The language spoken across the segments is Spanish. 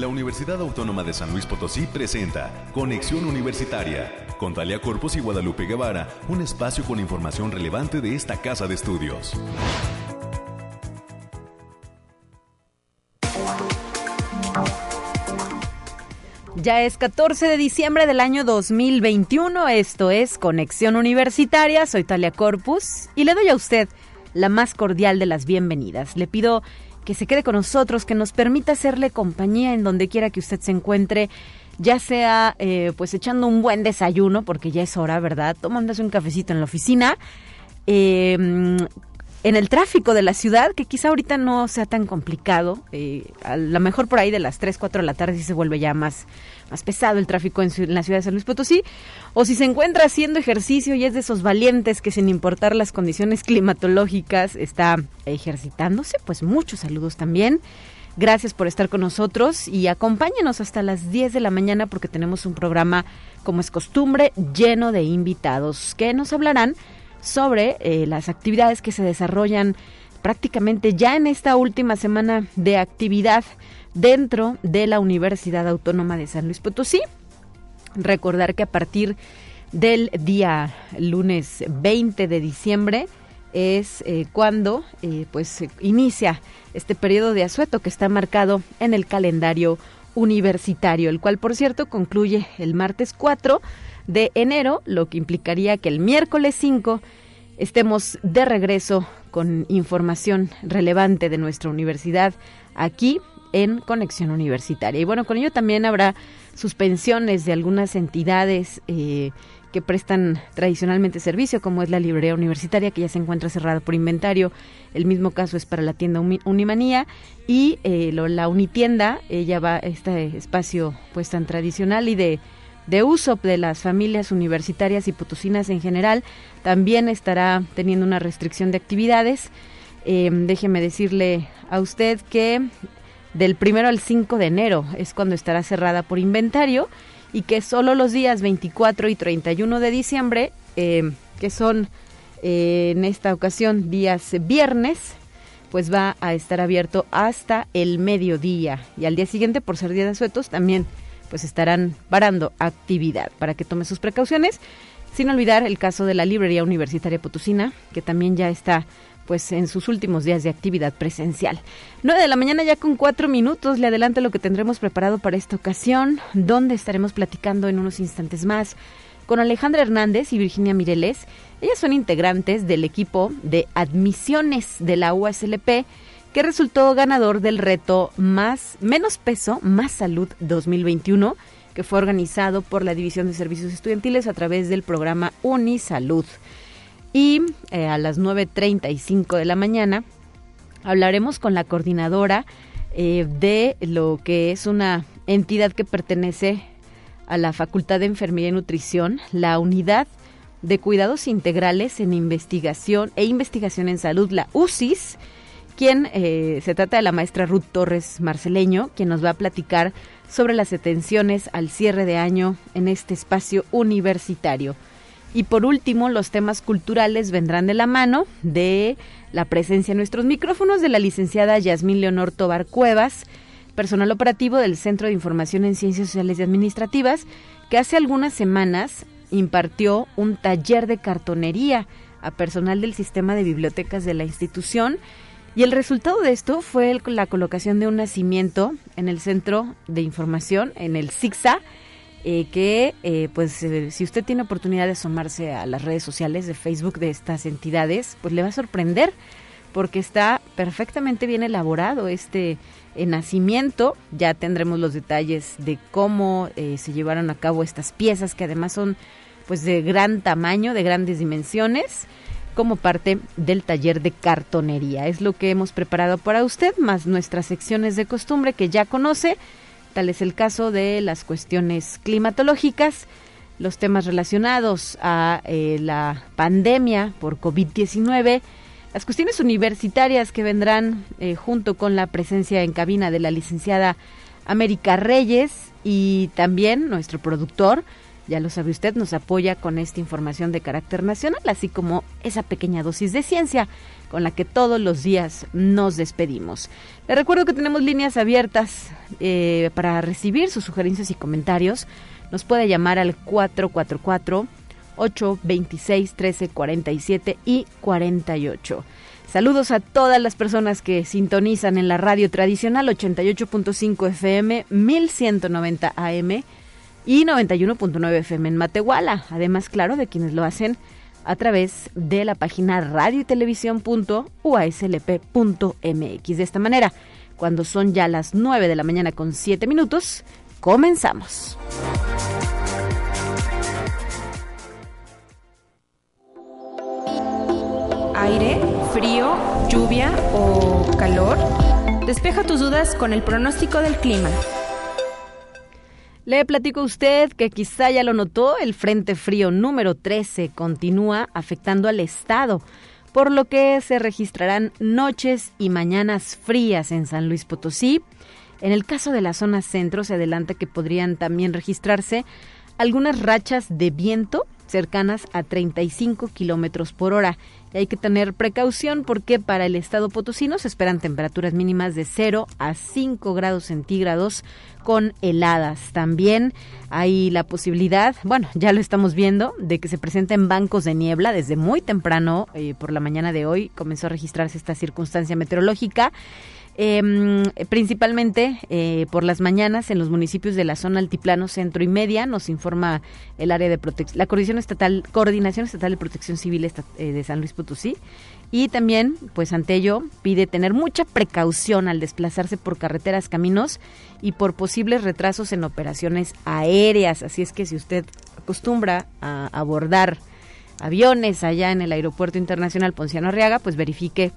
La Universidad Autónoma de San Luis Potosí presenta Conexión Universitaria con Talia Corpus y Guadalupe Guevara, un espacio con información relevante de esta casa de estudios. Ya es 14 de diciembre del año 2021, esto es Conexión Universitaria, soy Talia Corpus y le doy a usted la más cordial de las bienvenidas. Le pido que se quede con nosotros, que nos permita hacerle compañía en donde quiera que usted se encuentre, ya sea eh, pues echando un buen desayuno, porque ya es hora, ¿verdad? Tomándose un cafecito en la oficina, eh, en el tráfico de la ciudad, que quizá ahorita no sea tan complicado, eh, a lo mejor por ahí de las 3, 4 de la tarde sí se vuelve ya más, más pesado el tráfico en, la ciudad de San Luis Potosí, o si se encuentra haciendo ejercicio y es de esos valientes que sin importar las condiciones climatológicas está ejercitándose, pues muchos saludos también. Gracias por estar con nosotros y acompáñenos hasta las 10 de la mañana porque tenemos un programa, como es costumbre, lleno de invitados que nos hablarán sobre eh, las actividades que se desarrollan prácticamente ya en esta última semana de actividad dentro de la Universidad Autónoma de San Luis Potosí. Recordar que a partir del día lunes 20 de diciembre es eh, cuando eh, pues inicia este periodo de asueto que está marcado en el calendario universitario, el cual por cierto concluye el martes 4 de enero, lo que implicaría que el miércoles 5 estemos de regreso con información relevante de nuestra universidad aquí en Conexión Universitaria. Y bueno, con ello también habrá suspensiones de algunas entidades eh, que prestan tradicionalmente servicio, como es la librería universitaria, que ya se encuentra cerrada por inventario. El mismo caso es para la tienda Unimanía y eh, la Unitienda, ella va a este espacio pues tan tradicional y de de uso de las familias universitarias y potosinas en general. También estará teniendo una restricción de actividades. Em, déjeme decirle a usted que del primero al 5 de enero es cuando estará cerrada por inventario y que solo los días 24 y 31 de diciembre, em, que son eh, en esta ocasión días viernes, pues va a estar abierto hasta el mediodía y al día siguiente por ser día de asuetos también pues estarán parando actividad para que tome sus precauciones. Sin olvidar el caso de la Librería Universitaria Potosina, que también ya está pues en sus últimos días de actividad presencial. 9 de la mañana ya con cuatro minutos, le adelanto lo que tendremos preparado para esta ocasión, donde estaremos platicando en unos instantes más con Alejandra Hernández y Virginia Mireles. Ellas son integrantes del equipo de admisiones de la USLP que resultó ganador del reto Más Menos Peso, Más Salud 2021, que fue organizado por la División de Servicios Estudiantiles a través del programa Unisalud. Y eh, a las 9.35 de la mañana hablaremos con la coordinadora eh, de lo que es una entidad que pertenece a la Facultad de Enfermería y Nutrición, la Unidad de Cuidados Integrales en Investigación e Investigación en Salud, la UCIS, quien eh, se trata de la maestra Ruth Torres Marceleño, quien nos va a platicar sobre las atenciones al cierre de año en este espacio universitario. Y por último, los temas culturales vendrán de la mano de la presencia en nuestros micrófonos de la licenciada Yasmín Leonor Tobar Cuevas, personal operativo del Centro de Información en Ciencias Sociales y Administrativas, que hace algunas semanas impartió un taller de cartonería a personal del sistema de bibliotecas de la institución. Y el resultado de esto fue la colocación de un nacimiento en el centro de información, en el SIGSA, eh, que eh, pues eh, si usted tiene oportunidad de asomarse a las redes sociales de Facebook de estas entidades, pues le va a sorprender porque está perfectamente bien elaborado este nacimiento. Ya tendremos los detalles de cómo se llevaron a cabo estas piezas que además son pues de gran tamaño, de grandes dimensiones como parte del taller de cartonería. Es lo que hemos preparado para usted, más nuestras secciones de costumbre que ya conoce. Tal es el caso de las cuestiones climatológicas, los temas relacionados a eh, la pandemia por COVID-19, las cuestiones universitarias que vendrán eh, junto con la presencia en cabina de la licenciada América Reyes y también nuestro productor, ya lo sabe usted, nos apoya con esta información de carácter nacional, así como esa pequeña dosis de ciencia con la que todos los días nos despedimos. Le recuerdo que tenemos líneas abiertas eh, para recibir sus sugerencias y comentarios. Nos puede llamar al 444 826 1347 y 48. Saludos a todas las personas que sintonizan en la radio tradicional 88.5 FM, 1190 AM y 91.9 FM en Matehuala. Además, claro, de quienes lo hacen a través de la página radio y televisión.uaslp.mx. De esta manera, cuando son ya las 9 de la mañana con 7 minutos, comenzamos. Aire, frío, lluvia o calor. Despeja tus dudas con el pronóstico del clima. Le platico a usted que quizá ya lo notó, el Frente Frío número 13 continúa afectando al estado, por lo que se registrarán noches y mañanas frías en San Luis Potosí. En el caso de la zona centro se adelanta que podrían también registrarse algunas rachas de viento cercanas a 35 kilómetros por hora hay que tener precaución porque para el estado potosino se esperan temperaturas mínimas de 0 a 5 grados centígrados con heladas. También hay la posibilidad, bueno, ya lo estamos viendo, de que se presenten bancos de niebla desde muy temprano, eh, por la mañana de hoy comenzó a registrarse esta circunstancia meteorológica eh, principalmente eh, por las mañanas en los municipios de la zona altiplano centro y media, nos informa el área de protección, la coordinación estatal, coordinación estatal de protección civil eh, de San Luis Potosí. Y también, pues ante ello, pide tener mucha precaución al desplazarse por carreteras, caminos y por posibles retrasos en operaciones aéreas. Así es que si usted acostumbra a abordar aviones allá en el Aeropuerto Internacional Ponciano Arriaga, pues verifique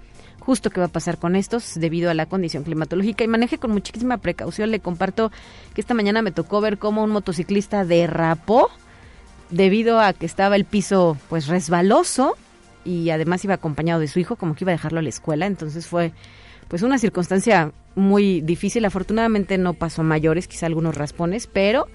justo qué va a pasar con estos debido a la condición climatológica y maneje con muchísima precaución. Le comparto que esta mañana me tocó ver cómo un motociclista derrapó debido a que estaba el piso pues resbaloso y además iba acompañado de su hijo como que iba a dejarlo a la escuela, entonces fue pues una circunstancia muy difícil. Afortunadamente no pasó mayores, quizá algunos raspones, pero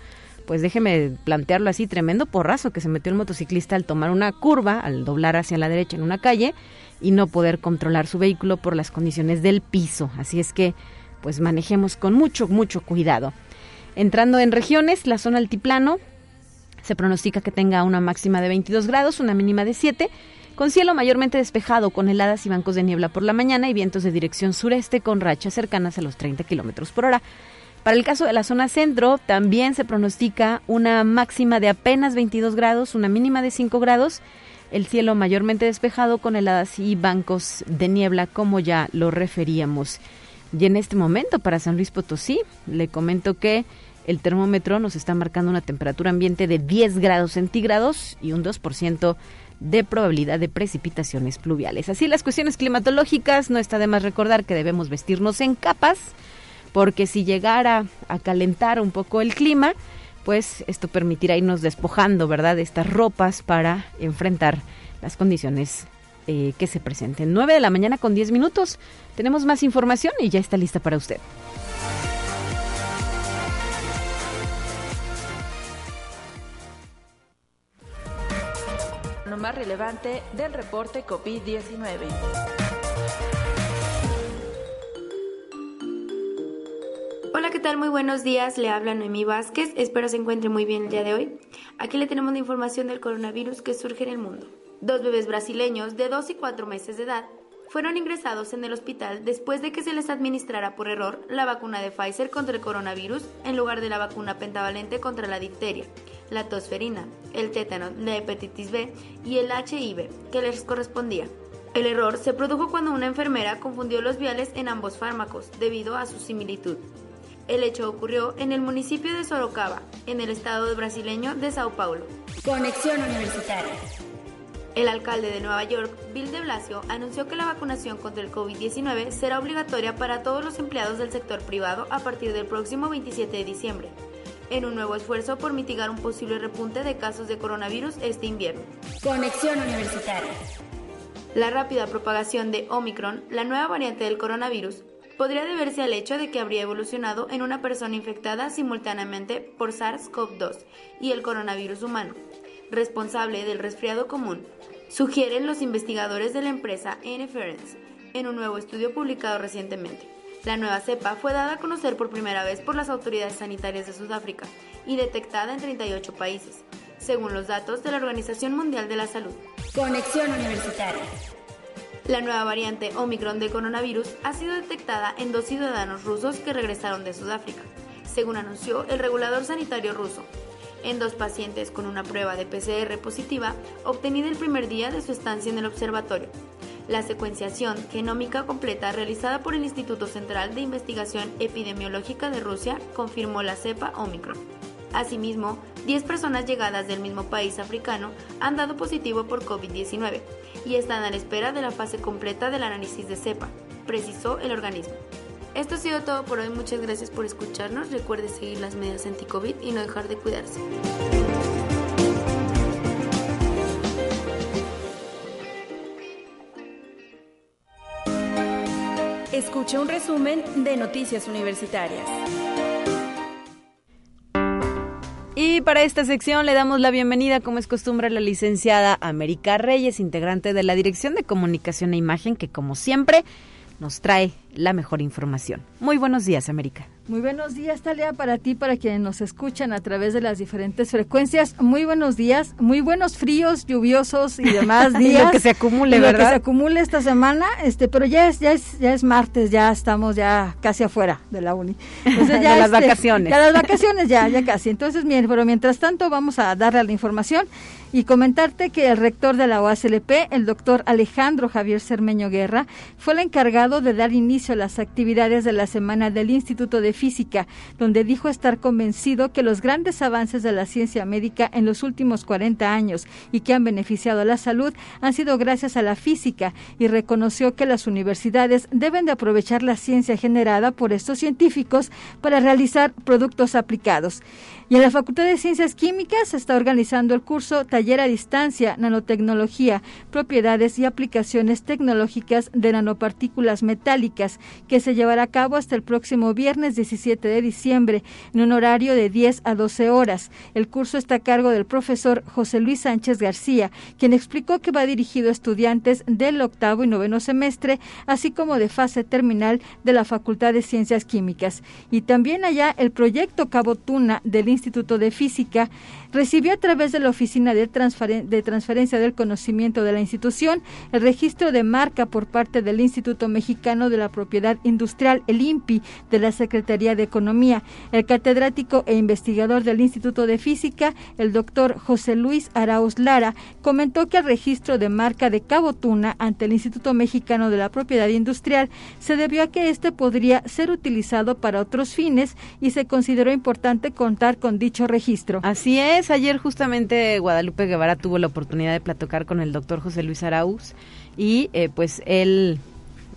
pues déjeme plantearlo así, tremendo porrazo que se metió el motociclista al tomar una curva, al doblar hacia la derecha en una calle y no poder controlar su vehículo por las condiciones del piso. Así es que, pues manejemos con mucho, mucho cuidado. Entrando en regiones, la zona altiplano se pronostica que tenga una máxima de 22 grados, una mínima de 7, con cielo mayormente despejado, con heladas y bancos de niebla por la mañana y vientos de dirección sureste con rachas cercanas a los 30 kilómetros por hora. Para el caso de la zona centro, también se pronostica una máxima de apenas 22 grados, una mínima de 5 grados el cielo mayormente despejado con heladas y bancos de niebla, como ya lo referíamos. Y en este momento para San Luis Potosí, le comento que el termómetro nos está marcando una temperatura ambiente de 10 grados centígrados y un 2% de probabilidad de precipitaciones pluviales. Así las cuestiones climatológicas, no está de más recordar que debemos vestirnos en capas, porque si llegara a calentar un poco el clima, pues esto permitirá irnos despojando, ¿verdad?, de estas ropas para enfrentar las condiciones eh, que se presenten. 9 de la mañana con 10 minutos. Tenemos más información y ya está lista para usted. Lo más relevante del reporte COVID-19. Hola, ¿qué tal? Muy buenos días. Le habla Noemí Vázquez. Espero se encuentre muy bien el día de hoy. Aquí le tenemos la información del coronavirus que surge en el mundo. Dos bebés brasileños de 2 y 4 meses de edad fueron ingresados en el hospital después de que se les administrara por error la vacuna de Pfizer contra el coronavirus en lugar de la vacuna pentavalente contra la difteria, la tosferina, el tétano, la hepatitis B y el HIV que les correspondía. El error se produjo cuando una enfermera confundió los viales en ambos fármacos debido a su similitud. El hecho ocurrió en el municipio de Sorocaba, en el estado brasileño de Sao Paulo. Conexión Universitaria. El alcalde de Nueva York, Bill de Blasio, anunció que la vacunación contra el COVID-19 será obligatoria para todos los empleados del sector privado a partir del próximo 27 de diciembre, en un nuevo esfuerzo por mitigar un posible repunte de casos de coronavirus este invierno. Conexión Universitaria. La rápida propagación de Omicron, la nueva variante del coronavirus, podría deberse al hecho de que habría evolucionado en una persona infectada simultáneamente por SARS-CoV-2 y el coronavirus humano, responsable del resfriado común, sugieren los investigadores de la empresa N-Ference en un nuevo estudio publicado recientemente. La nueva cepa fue dada a conocer por primera vez por las autoridades sanitarias de Sudáfrica y detectada en 38 países, según los datos de la Organización Mundial de la Salud. Conexión Universitaria. La nueva variante Omicron de coronavirus ha sido detectada en dos ciudadanos rusos que regresaron de Sudáfrica, según anunció el regulador sanitario ruso, en dos pacientes con una prueba de PCR positiva obtenida el primer día de su estancia en el observatorio. La secuenciación genómica completa realizada por el Instituto Central de Investigación Epidemiológica de Rusia confirmó la cepa Omicron. Asimismo, 10 personas llegadas del mismo país africano han dado positivo por COVID-19 y están a la espera de la fase completa del análisis de cepa, precisó el organismo. Esto ha sido todo por hoy, muchas gracias por escucharnos, recuerde seguir las medidas anti-COVID y no dejar de cuidarse. Escucha un resumen de Noticias Universitarias. Y para esta sección le damos la bienvenida, como es costumbre, a la licenciada América Reyes, integrante de la Dirección de Comunicación e Imagen, que como siempre nos trae la mejor información. Muy buenos días, América. Muy buenos días, Talia, para ti, para quienes nos escuchan a través de las diferentes frecuencias. Muy buenos días, muy buenos fríos, lluviosos y demás días. lo que se acumule, ¿verdad? Lo que se acumule esta semana, este, pero ya es, ya es, ya es martes, ya estamos ya casi afuera de la uni. Entonces ya las este, vacaciones. Ya las vacaciones, ya, ya casi. Entonces, bien, pero mientras tanto vamos a darle la información y comentarte que el rector de la OASLP, el doctor Alejandro Javier Cermeño Guerra, fue el encargado de dar inicio las actividades de la semana del Instituto de Física, donde dijo estar convencido que los grandes avances de la ciencia médica en los últimos 40 años y que han beneficiado a la salud han sido gracias a la física y reconoció que las universidades deben de aprovechar la ciencia generada por estos científicos para realizar productos aplicados. Y en la Facultad de Ciencias Químicas se está organizando el curso Taller a Distancia, Nanotecnología, Propiedades y Aplicaciones Tecnológicas de Nanopartículas Metálicas, que se llevará a cabo hasta el próximo viernes 17 de diciembre, en un horario de 10 a 12 horas. El curso está a cargo del profesor José Luis Sánchez García, quien explicó que va dirigido a estudiantes del octavo y noveno semestre, así como de fase terminal de la Facultad de Ciencias Químicas. Y también allá el proyecto Cabo Tuna del Instituto de Física, recibió a través de la Oficina de, de, Transferencia del Conocimiento de la institución el registro de marca por parte del Instituto Mexicano de la Propiedad Industrial, el INPI, de la Secretaría de Economía. El catedrático e investigador del Instituto de Física, el doctor José Luis Arauz Lara, comentó que el registro de marca de Cabo Tuna ante el Instituto Mexicano de la Propiedad Industrial se debió a que este podría ser utilizado para otros fines y se consideró importante contar con dicho registro. Así es, ayer justamente Guadalupe Guevara tuvo la oportunidad de platicar con el doctor José Luis Arauz y eh, pues él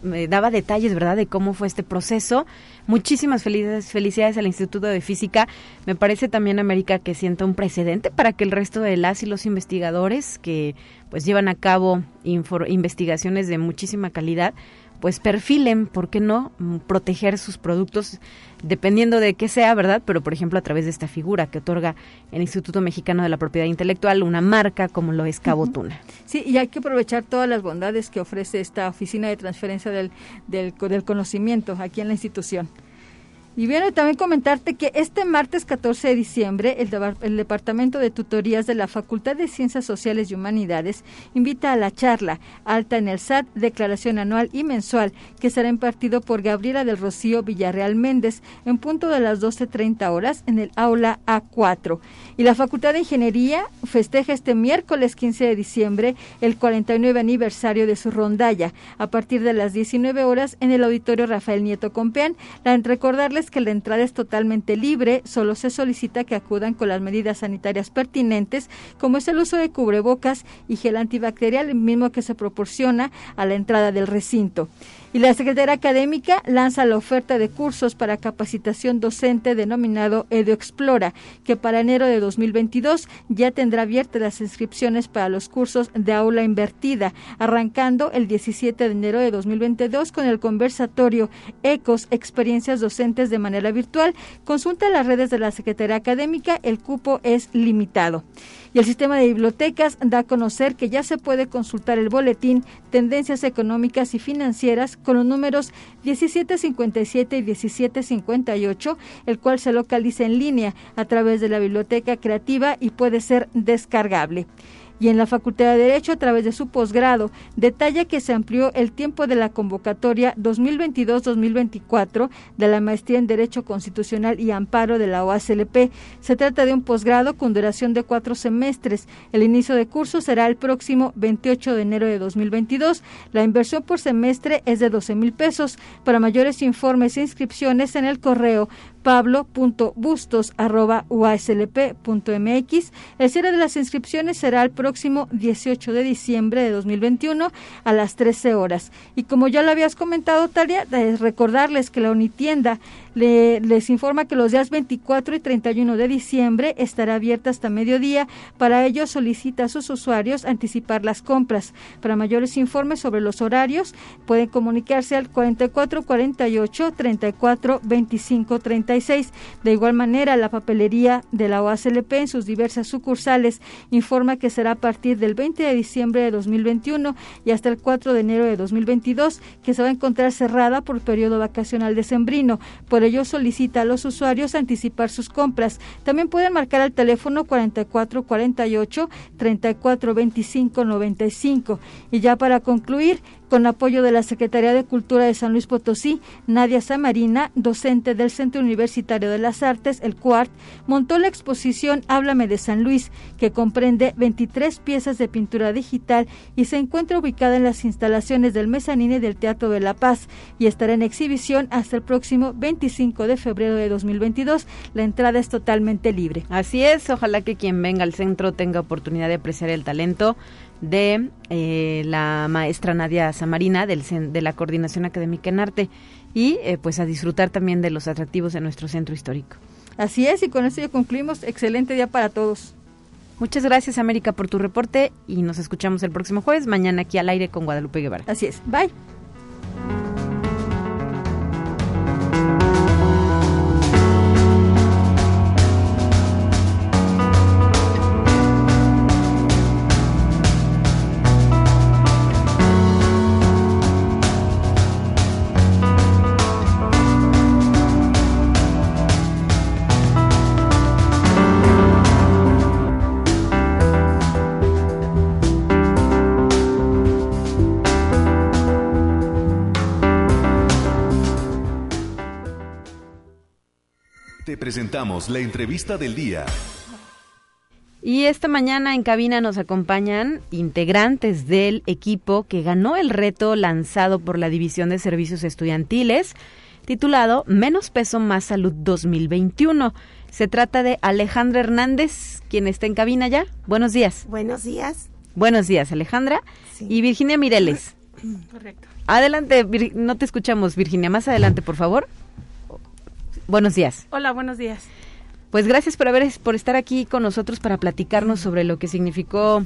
me daba detalles, ¿verdad?, de cómo fue este proceso. Muchísimas felicidades, felicidades al Instituto de Física. Me parece también, América, que sienta un precedente para que el resto de las y los investigadores que pues llevan a cabo investigaciones de muchísima calidad pues perfilen, ¿por qué no?, mm, proteger sus productos dependiendo de qué sea, ¿verdad? Pero, por ejemplo, a través de esta figura que otorga el Instituto Mexicano de la Propiedad Intelectual, una marca como lo es Cabotuna. Sí, y hay que aprovechar todas las bondades que ofrece esta oficina de transferencia del, del, del conocimiento aquí en la institución. Y viene también comentarte que este martes 14 de diciembre el, el, Departamento de Tutorías de la Facultad de Ciencias Sociales y Humanidades invita a la charla Alta en el SAT, Declaración Anual y Mensual, que será impartido por Gabriela del Rocío Villarreal Méndez en punto de las 12.30 horas en el aula A4. Y la Facultad de Ingeniería festeja este miércoles 15 de diciembre el 49 aniversario de su rondalla a partir de las 19 horas en el Auditorio Rafael Nieto Compeán. La, recordarles que la entrada es totalmente libre, solo se solicita que acudan con las medidas sanitarias pertinentes, como es el uso de cubrebocas y gel antibacterial, mismo que se proporciona a la entrada del recinto. Y la Secretaría Académica lanza la oferta de cursos para capacitación docente denominado EduExplora, que para enero de 2022 ya tendrá abiertas las inscripciones para los cursos de aula invertida, arrancando el 17 de enero de 2022 con el conversatorio ECOS, experiencias docentes de manera virtual. Consulta las redes de la Secretaría Académica, el cupo es limitado. Y el sistema de bibliotecas da a conocer que ya se puede consultar el boletín Tendencias Económicas y Financieras con los números 1757 y 1758, el cual se localiza en línea a través de la Biblioteca Creativa y puede ser descargable y en la Facultad de Derecho a través de su posgrado. Detalla que se amplió el tiempo de la convocatoria 2022-2024 de la maestría en Derecho Constitucional y Amparo de la OASLP. Se trata de un posgrado con duración de cuatro semestres. El inicio de curso será el próximo 28 de enero de 2022. La inversión por semestre es de 12 mil pesos. Para mayores informes e inscripciones en el correo pablo.bustos.uaslp.mx. El cierre de las inscripciones será el próximo 18 de diciembre de 2021 a las 13 horas. Y como ya lo habías comentado, Talia, recordarles que la Unitienda les informa que los días 24 y 31 de diciembre estará abierta hasta mediodía. Para ello solicita a sus usuarios anticipar las compras. Para mayores informes sobre los horarios pueden comunicarse al 44 48 34 25 36. De igual manera, la papelería de la OACLP en sus diversas sucursales informa que será a partir del 20 de diciembre de 2021 y hasta el 4 de enero de 2022 que se va a encontrar cerrada por periodo vacacional decembrino. Por ello solicita a los usuarios anticipar sus compras. También pueden marcar al teléfono 4448 3425 95. Y ya para concluir, con apoyo de la Secretaría de Cultura de San Luis Potosí, Nadia Samarina, docente del Centro Universitario de las Artes, el CUART, montó la exposición Háblame de San Luis, que comprende 23 piezas de pintura digital y se encuentra ubicada en las instalaciones del mezanine del Teatro de la Paz y estará en exhibición hasta el próximo 25 de febrero de 2022. La entrada es totalmente libre. Así es, ojalá que quien venga al centro tenga oportunidad de apreciar el talento de eh, la maestra Nadia Samarina del, de la Coordinación Académica en Arte y eh, pues a disfrutar también de los atractivos de nuestro centro histórico. Así es, y con esto ya concluimos. Excelente día para todos. Muchas gracias América por tu reporte y nos escuchamos el próximo jueves, mañana aquí al aire con Guadalupe Guevara. Así es, bye. Presentamos la entrevista del día. Y esta mañana en cabina nos acompañan integrantes del equipo que ganó el reto lanzado por la División de Servicios Estudiantiles, titulado Menos Peso, Más Salud 2021. Se trata de Alejandra Hernández, quien está en cabina ya. Buenos días. Buenos días. Buenos días, Alejandra. Y Virginia Mireles. Correcto. Adelante, no te escuchamos, Virginia. Más adelante, por favor. Buenos días. Hola, buenos días. Pues gracias por haber por estar aquí con nosotros para platicarnos sobre lo que significó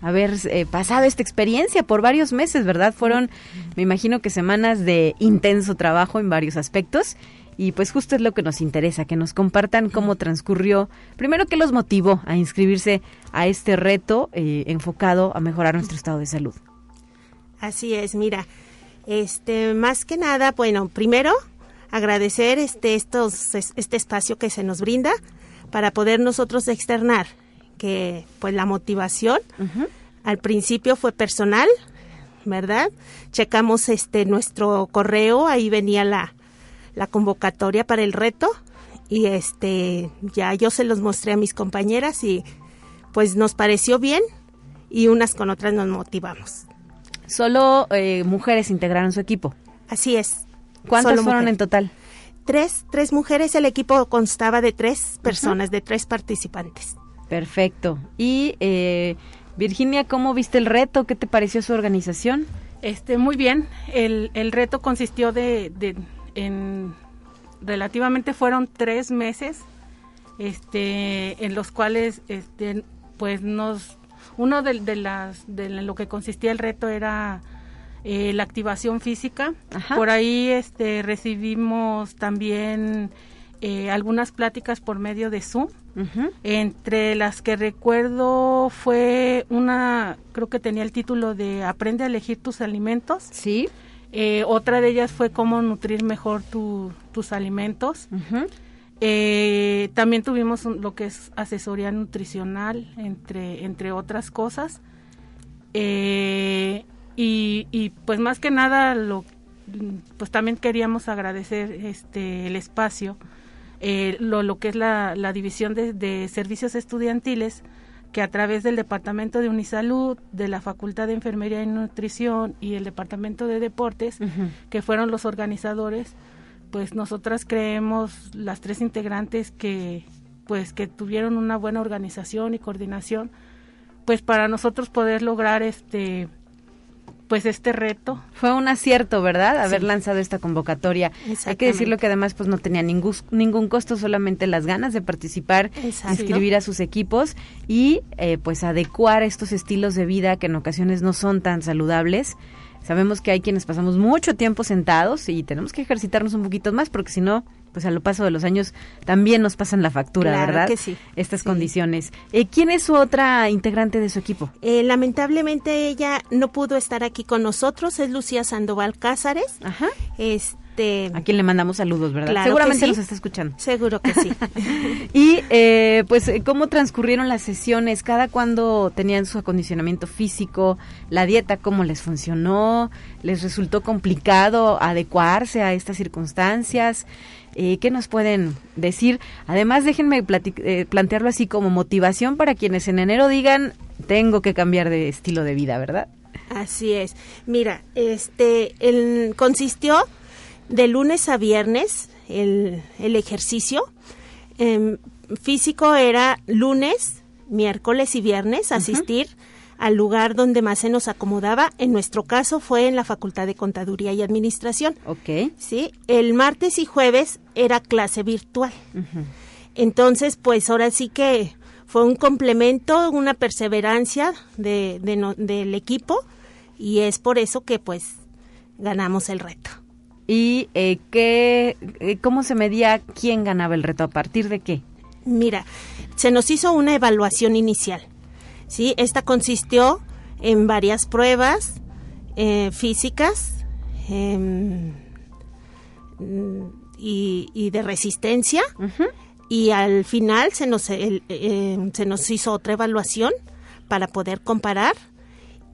haber eh, pasado esta experiencia por varios meses, ¿verdad? Fueron, me imagino que semanas de intenso trabajo en varios aspectos. Y pues justo es lo que nos interesa, que nos compartan cómo transcurrió, primero qué los motivó a inscribirse a este reto eh, enfocado a mejorar nuestro estado de salud. Así es, mira, este, más que nada, bueno, primero agradecer este, estos, este espacio que se nos brinda para poder nosotros externar que pues la motivación al principio fue personal, ¿verdad? Checamos este nuestro correo, ahí venía la, la convocatoria para el reto y este ya yo se los mostré a mis compañeras y pues nos pareció bien y unas con otras nos motivamos. Solo eh, mujeres integraron su equipo. Así es. ¿Cuántas fueron en total? Tres, tres mujeres. El equipo constaba de tres personas, de tres participantes. Perfecto. Y eh, Virginia, ¿cómo viste el reto? ¿Qué te pareció su organización? Este, muy bien. El, el reto consistió de, de, en relativamente fueron tres meses, este, en los cuales, este, pues nos, uno de, de las, de lo que consistía el reto era eh, la activación física. Por ahí, este, recibimos también eh, algunas pláticas por medio de Zoom. Entre las que recuerdo fue una, creo que tenía el título de Aprende a elegir tus alimentos. Sí. Eh, otra de ellas fue cómo nutrir mejor tus alimentos. Eh, también tuvimos lo que es asesoría nutricional, entre, entre otras cosas. Y, y, pues más que nada, lo, pues también queríamos agradecer este el espacio eh, lo, lo, que es la, la división de, de, servicios estudiantiles, que a través del Departamento de Unisalud, de la Facultad de Enfermería y Nutrición y el Departamento de Deportes, que fueron los organizadores, pues nosotras creemos, las tres integrantes, que pues que tuvieron una buena organización y coordinación, pues para nosotros poder lograr este pues este reto. Fue un acierto, ¿verdad? Haber lanzado esta convocatoria. Hay que decirlo que además pues no tenía ningún, ningún costo, solamente las ganas de participar, inscribir a sus equipos y eh, pues adecuar estos estilos de vida que en ocasiones no son tan saludables. Sabemos que hay quienes pasamos mucho tiempo sentados y tenemos que ejercitarnos un poquito más porque si no pues a lo paso de los años también nos pasan la factura, claro ¿verdad? Que sí. Estas condiciones. Eh, ¿Quién es su otra integrante de su equipo? Eh, lamentablemente ella no pudo estar aquí con nosotros, es Lucía Sandoval Cázares. Ajá. Este, a quien le mandamos saludos, ¿verdad? Claro Seguramente sí. nos está escuchando. Seguro que sí. y eh, pues, ¿cómo transcurrieron las sesiones? ¿Cada cuándo tenían su acondicionamiento físico? ¿La dieta cómo les funcionó? ¿Les resultó complicado adecuarse a estas circunstancias? Eh, ¿Qué nos pueden decir? Además, déjenme eh, plantearlo así como motivación para quienes en enero digan, tengo que cambiar de estilo de vida, ¿verdad? Así es. Mira, este, el, consistió de lunes a viernes el, el ejercicio. Eh, físico era lunes, miércoles y viernes asistir. Uh -huh al lugar donde más se nos acomodaba. En nuestro caso fue en la Facultad de Contaduría y Administración. Ok. Sí, el martes y jueves era clase virtual. Uh -huh. Entonces, pues ahora sí que fue un complemento, una perseverancia de, de no, del equipo y es por eso que pues ganamos el reto. ¿Y eh, qué, eh, cómo se medía quién ganaba el reto? ¿A partir de qué? Mira, se nos hizo una evaluación inicial. ¿Sí? Esta consistió en varias pruebas eh, físicas eh, y, y, de resistencia uh -huh. y al final se nos, el, eh, se nos hizo otra evaluación para poder comparar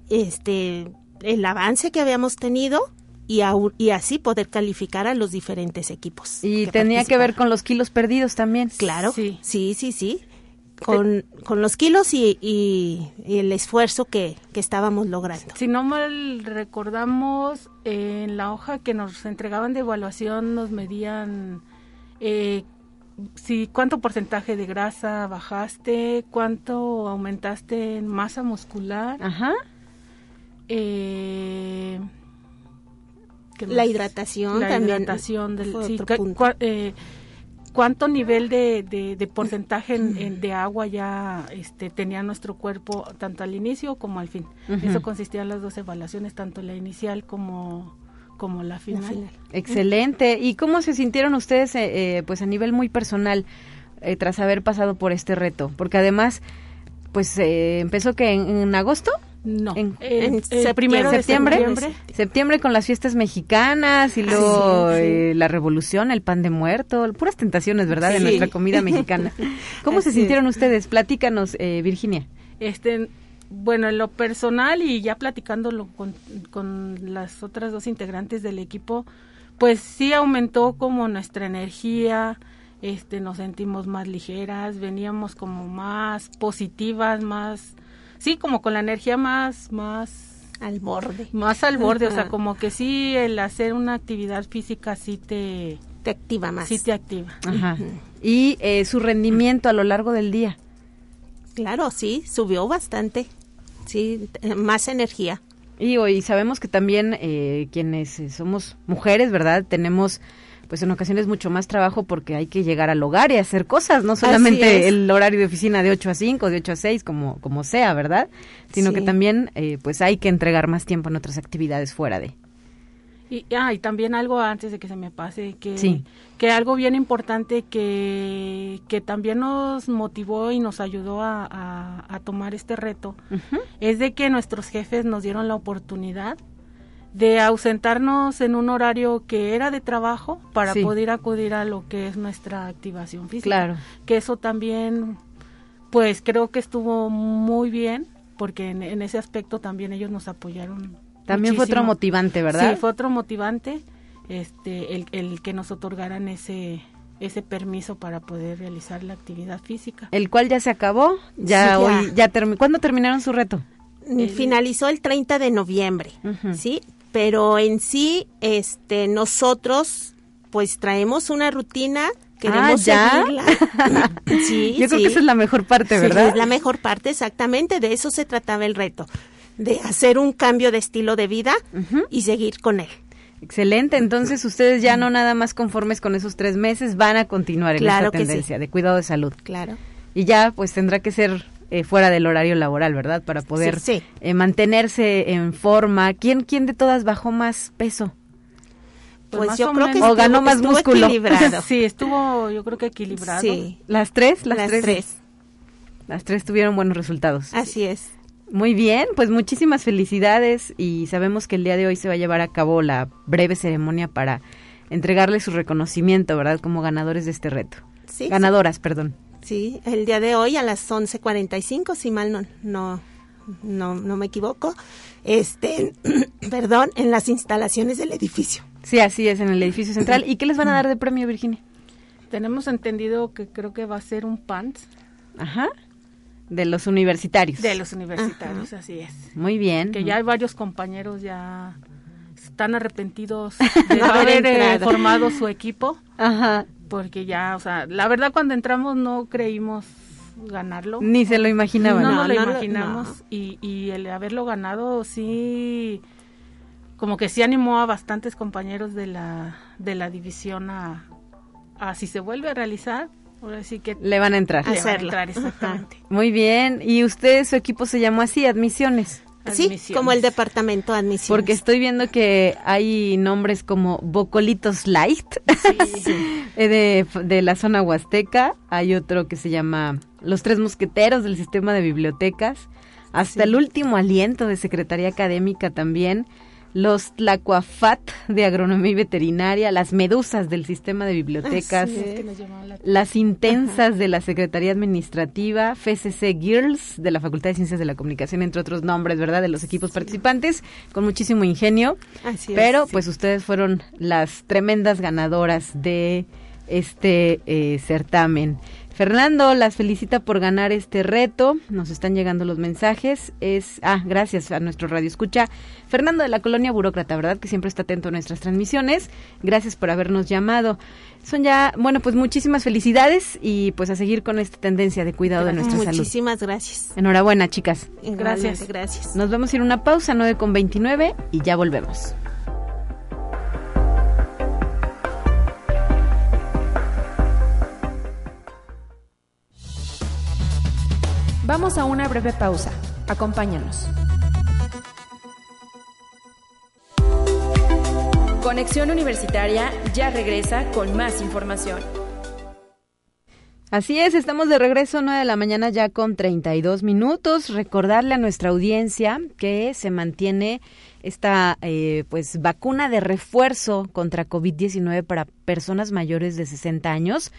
este el avance que habíamos tenido y, a, y, así poder calificar a los diferentes equipos. Y que tenía que ver con los kilos perdidos también. Claro, sí, sí, sí. sí con, con los kilos y, y, y el esfuerzo que, que, estábamos logrando. Si no mal recordamos, eh, en la hoja que nos entregaban de evaluación nos medían eh, si cuánto porcentaje de grasa bajaste, cuánto aumentaste en masa muscular. Ajá. Eh, la hidratación la también. hidratación del sí, eh, cuánto nivel de, de, de porcentaje en, en, de agua ya este, tenía nuestro cuerpo tanto al inicio como al fin. Uh -huh. Eso consistía en las dos evaluaciones, tanto la inicial como, como la final. la final. Excelente. ¿Y cómo se sintieron ustedes eh, eh, pues a nivel muy personal eh, tras haber pasado por este reto? Porque además, pues empezó que en, en agosto. No, en, en, en primero septiembre, de septiembre. Septiembre con las fiestas mexicanas y luego sí, sí. Eh, la revolución, el pan de muerto, puras tentaciones, ¿verdad? Sí. De nuestra comida mexicana. ¿Cómo Así se sintieron es. ustedes? Platícanos, eh, Virginia. Este, bueno, en lo personal y ya platicándolo con, con las otras dos integrantes del equipo, pues sí aumentó como nuestra energía, este, nos sentimos más ligeras, veníamos como más positivas, más sí, como con la energía más, más al borde. Más al borde, Ajá. o sea, como que sí, el hacer una actividad física sí te... Te activa más. Sí te activa. Ajá. Y eh, su rendimiento a lo largo del día. Claro, sí, subió bastante. Sí, más energía. Y hoy sabemos que también eh, quienes somos mujeres, ¿verdad? Tenemos pues en ocasiones mucho más trabajo porque hay que llegar al hogar y hacer cosas, no solamente el horario de oficina de 8 a 5, de 8 a 6, como, como sea, ¿verdad? Sino que también eh, pues hay que entregar más tiempo en otras actividades fuera de. Y, ah, y también algo antes de que se me pase, que, que algo bien importante que, que también nos motivó y nos ayudó a, a, tomar este reto, es de que nuestros jefes nos dieron la oportunidad de ausentarnos en un horario que era de trabajo para poder acudir a lo que es nuestra activación física. Claro. Que eso también, pues creo que estuvo muy bien, porque en, ese aspecto también ellos nos apoyaron. También fue otro motivante, ¿verdad? Sí, fue otro motivante, este, el, el que nos otorgaran ese ese permiso para poder realizar la actividad física. El cual ya se acabó, ya, hoy, ya ¿cuándo terminaron su reto? Finalizó el 30 de noviembre, ¿sí? Pero en sí, este, nosotros, pues traemos una rutina queremos ah, ¿ya? sí, Yo creo que esa es la mejor parte, ¿verdad? es la mejor parte, exactamente. De eso se trataba el reto, de hacer un cambio de estilo de vida y seguir con él. Excelente, entonces ustedes ya no nada más conformes con esos tres meses, van a continuar en esa tendencia de cuidado de salud. Claro. Y ya, pues tendrá que ser eh, fuera del horario laboral, ¿verdad? Para poder eh, mantenerse en forma. ¿Quién, ¿Quién de todas bajó más peso? Pues, pues yo creo que o ganó más músculo. Equilibrado. sí, estuvo yo creo que equilibrado. Sí. Las tres, las, tres. Las tres tuvieron buenos resultados. Así es. Muy bien, pues muchísimas felicidades y sabemos que el día de hoy se va a llevar a cabo la breve ceremonia para entregarle su reconocimiento, ¿verdad? Como ganadores de este reto. Sí. Ganadoras, perdón. Sí, el día de hoy a las 11:45, si mal no, no, no, no me equivoco, este, perdón, en las instalaciones del edificio. Sí, así es, en el edificio central. ¿Y qué les van a dar de premio, Virginia? Tenemos entendido que creo que va a ser un pants. Ajá. De los universitarios. De los universitarios, así es. Muy bien. Que ya hay varios compañeros ya están arrepentidos de haber eh, formado su equipo. Ajá porque ya, o sea, la verdad cuando entramos no creímos ganarlo. Ni se lo imaginaban. No, no, lo imaginamos y, y el haberlo ganado sí, como que sí animó a bastantes compañeros de la, de la división a, a si se vuelve a realizar, ahora sí que... Le van a entrar. Le van a entrar, exactamente. Muy bien, y usted, su equipo se llamó así, Admisiones. Sí, como el departamento de admisiones. Porque estoy viendo que hay nombres como Bocolitos Light de, de, la zona huasteca. Hay otro que se llama Los Tres Mosqueteros del Sistema de Bibliotecas. Hasta el último aliento de Secretaría Académica también los Tlacuafat de Agronomía y Veterinaria, las medusas del sistema de bibliotecas, las intensas de la Secretaría Administrativa, FCC Girls de la Facultad de Ciencias de la Comunicación, entre otros nombres, ¿verdad?, de los equipos participantes, con muchísimo ingenio. pero pues ustedes fueron las tremendas ganadoras de este eh, certamen. Fernando las felicita por ganar este reto. Nos están llegando los mensajes. Es ah, gracias a nuestro radio escucha Fernando de la colonia burócrata, ¿verdad? Que siempre está atento a nuestras transmisiones. Gracias por habernos llamado. Son ya, bueno, pues muchísimas felicidades y pues a seguir con esta tendencia de cuidado de nuestra salud. Muchísimas gracias. Enhorabuena, chicas. Gracias, gracias. Nos vamos a ir a una pausa 9 con 29 y ya volvemos. Vamos a una breve pausa. Acompáñanos. Conexión Universitaria ya regresa con más información. Así es, estamos de regreso 9 de la mañana ya con 32 minutos. Recordarle a nuestra audiencia que se mantiene esta eh, pues vacuna de refuerzo contra COVID-19 para personas mayores de 60 años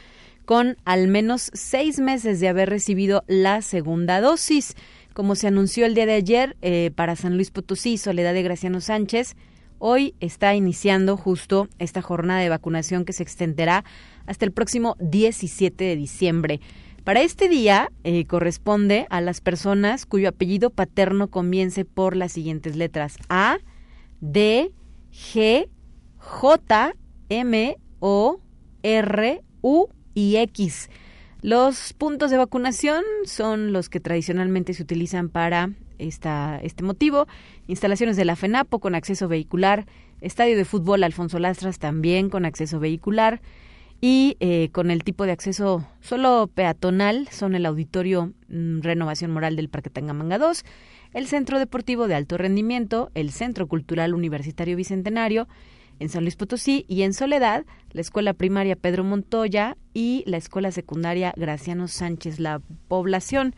con al menos seis meses de haber recibido la segunda dosis. Como se anunció el día de ayer eh, para San Luis Potosí, Soledad de Graciano Sánchez, hoy está iniciando justo esta jornada de vacunación que se extenderá hasta el próximo 17 de diciembre. Para este día eh, corresponde a las personas cuyo apellido paterno comience por las siguientes letras A, D, G, J, M, O, R, U y X. Los puntos de vacunación son los que tradicionalmente se utilizan para esta, este motivo. Instalaciones de la FENAPO con acceso vehicular, estadio de fútbol Alfonso Lastras también con acceso vehicular y eh, con el tipo de acceso solo peatonal son el Auditorio mm, Renovación Moral del Parque Tangamanga 2, el Centro Deportivo de Alto Rendimiento, el Centro Cultural Universitario Bicentenario, en San Luis Potosí y en Soledad, la Escuela Primaria Pedro Montoya y la Escuela Secundaria Graciano Sánchez. La población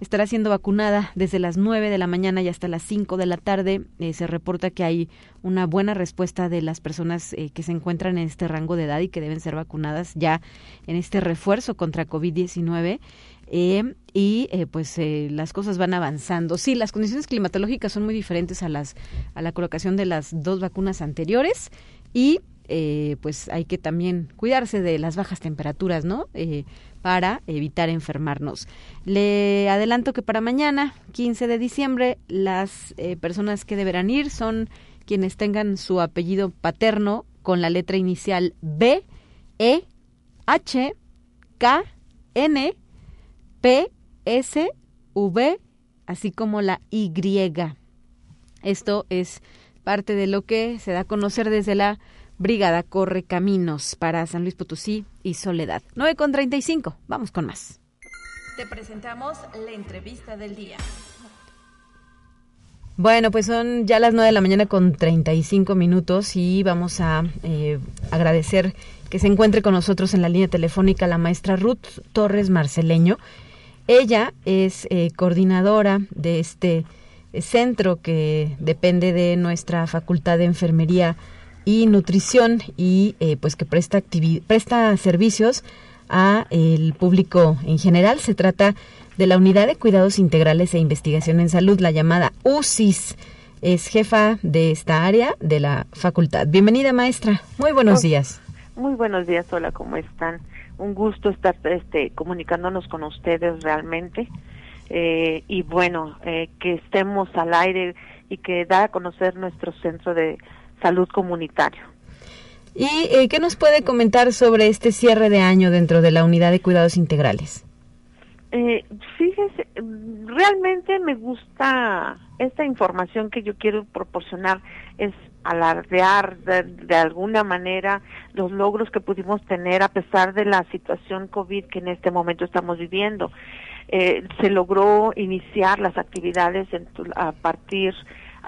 estará siendo vacunada desde las 9 de la mañana y hasta las 5 de la tarde. Eh, se reporta que hay una buena respuesta de las personas eh, que se encuentran en este rango de edad y que deben ser vacunadas ya en este refuerzo contra COVID-19. Eh, y pues las cosas van avanzando. Sí, las condiciones climatológicas son muy diferentes a las a la colocación de las dos vacunas anteriores y pues hay que también cuidarse de las bajas temperaturas, ¿no? para evitar enfermarnos. Le adelanto que para mañana, 15 de diciembre, las eh, personas que deberán ir son quienes tengan su apellido paterno con la letra inicial B, E, H, K, N, P, S, V, así como la Y. Esto es parte de lo que se da a conocer desde la Brigada Corre Caminos para San Luis Potosí y Soledad. 9 con 35. Vamos con más. Te presentamos la entrevista del día. Bueno, pues son ya las 9 de la mañana con 35 minutos y vamos a eh, agradecer que se encuentre con nosotros en la línea telefónica la maestra Ruth Torres Marceleño. Ella es eh, coordinadora de este eh, centro que depende de nuestra Facultad de Enfermería y nutrición y eh, pues que presta presta servicios a el público en general. Se trata de la Unidad de Cuidados Integrales e Investigación en Salud, la llamada UCIS. Es jefa de esta área de la facultad. Bienvenida, maestra. Muy buenos oh, días. Muy buenos días, hola, ¿cómo están? Un gusto estar este, comunicándonos con ustedes realmente. Eh, y bueno, eh, que estemos al aire y que da a conocer nuestro centro de salud comunitario. ¿Y eh, qué nos puede comentar sobre este cierre de año dentro de la unidad de cuidados integrales? Eh, fíjese, realmente me gusta esta información que yo quiero proporcionar es alardear de, alguna manera los logros que pudimos tener a pesar de la situación COVID que en este momento estamos viviendo. Eh, se logró iniciar las actividades a partir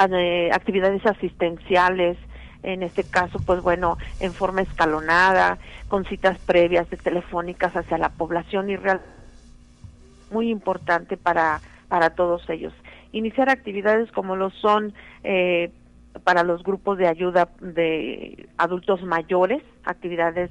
de actividades asistenciales, en este caso, pues bueno, en forma escalonada, con citas previas de telefónicas hacia la población y real muy importante para, para todos ellos. Iniciar actividades como lo son eh, para los grupos de ayuda de adultos mayores, actividades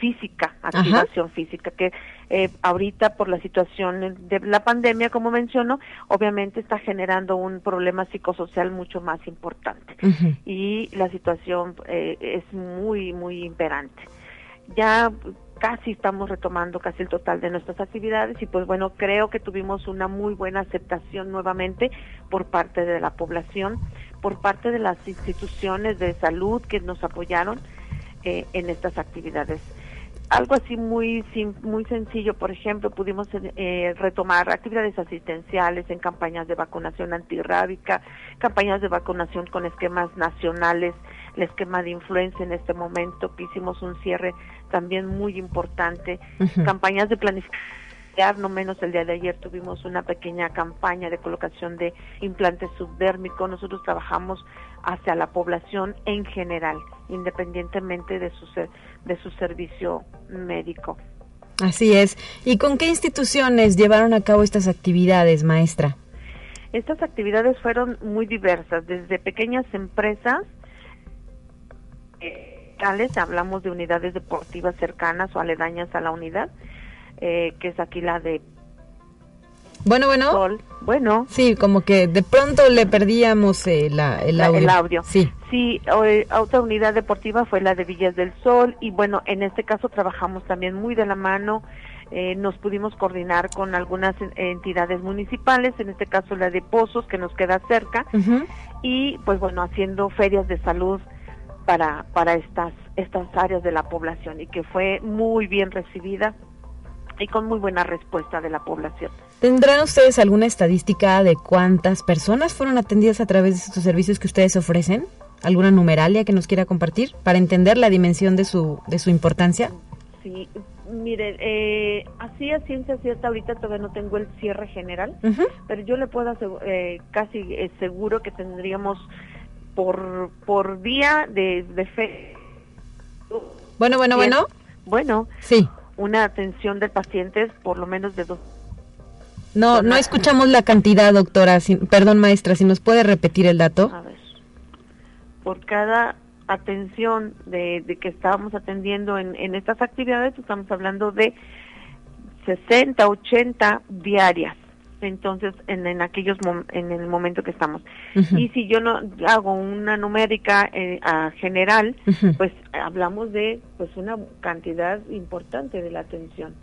física, activación física, que eh, ahorita por la situación de la pandemia, como menciono, obviamente está generando un problema psicosocial mucho más importante y la situación eh, es muy, muy imperante. Ya casi estamos retomando casi el total de nuestras actividades y pues bueno, creo que tuvimos una muy buena aceptación nuevamente por parte de la población, por parte de las instituciones de salud que nos apoyaron eh, en estas actividades. Algo así muy muy sencillo, por ejemplo, pudimos eh, retomar actividades asistenciales en campañas de vacunación antirrábica, campañas de vacunación con esquemas nacionales, el esquema de influencia en este momento, que hicimos un cierre también muy importante, campañas de planificación no menos el día de ayer tuvimos una pequeña campaña de colocación de implantes subdérmicos. Nosotros trabajamos hacia la población en general, independientemente de su, de su servicio médico. Así es. ¿Y con qué instituciones llevaron a cabo estas actividades, maestra? Estas actividades fueron muy diversas, desde pequeñas empresas, eh, hablamos de unidades deportivas cercanas o aledañas a la unidad, eh, que es aquí la de bueno, bueno. Bueno. Sí, como que de pronto le perdíamos eh, el, audio. el audio. Sí. Sí, otra unidad deportiva fue la de Villas del Sol y bueno, en este caso trabajamos también muy de la mano. Eh, nos pudimos coordinar con algunas entidades municipales, en este caso la de Pozos, que nos queda cerca, y pues bueno, haciendo ferias de salud para, para estas, estas áreas de la población y que fue muy bien recibida y con muy buena respuesta de la población. ¿Tendrán ustedes alguna estadística de cuántas personas fueron atendidas a través de estos servicios que ustedes ofrecen? ¿Alguna numeralia que nos quiera compartir para entender la dimensión de su, de su importancia? Sí, mire, eh, así a ciencia cierta ahorita todavía no tengo el cierre general, pero yo le puedo eh, casi eh, seguro que tendríamos por, por día de, de fe. Bueno, bueno, bueno. Bueno. Sí. Una atención del paciente es por lo menos de dos no, no escuchamos la cantidad, doctora. perdón, maestra, si nos puede repetir el dato. A ver. Por cada atención de, que estábamos atendiendo en, en estas actividades, estamos hablando de 60, 80 diarias. Entonces, en, en aquellos en el momento que estamos. Y si yo no hago una numérica eh, a general, pues hablamos de pues una cantidad importante de la atención.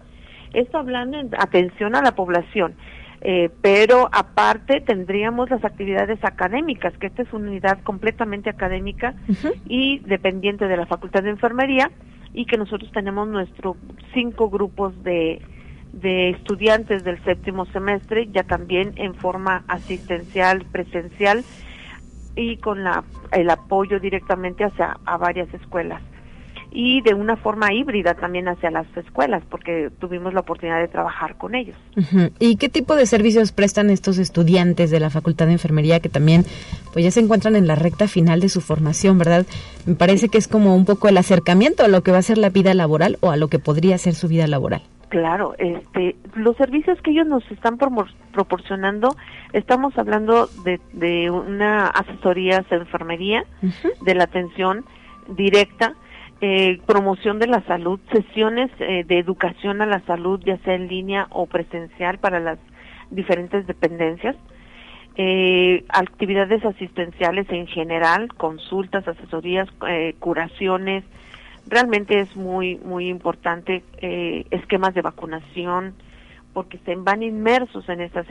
Esto hablando en atención a la población. Eh, pero aparte tendríamos las actividades académicas, que esta es una unidad completamente académica y dependiente de la Facultad de Enfermería y que nosotros tenemos nuestros cinco grupos de, de estudiantes del séptimo semestre, ya también en forma asistencial, presencial y con la, el apoyo directamente hacia a varias escuelas y de una forma híbrida también hacia las escuelas, porque tuvimos la oportunidad de trabajar con ellos. ¿Y qué tipo de servicios prestan estos estudiantes de la Facultad de Enfermería que también pues ya se encuentran en la recta final de su formación, verdad? Me parece que es como un poco el acercamiento a lo que va a ser la vida laboral o a lo que podría ser su vida laboral. Claro, este, los servicios que ellos nos están proporcionando, estamos hablando de, de una asesoría de enfermería, de la atención directa, eh, promoción de la salud, sesiones eh, de educación a la salud, ya sea en línea o presencial para las diferentes dependencias, eh, actividades asistenciales en general, consultas, asesorías, curaciones. Realmente es muy muy importante esquemas de vacunación porque se van inmersos en estas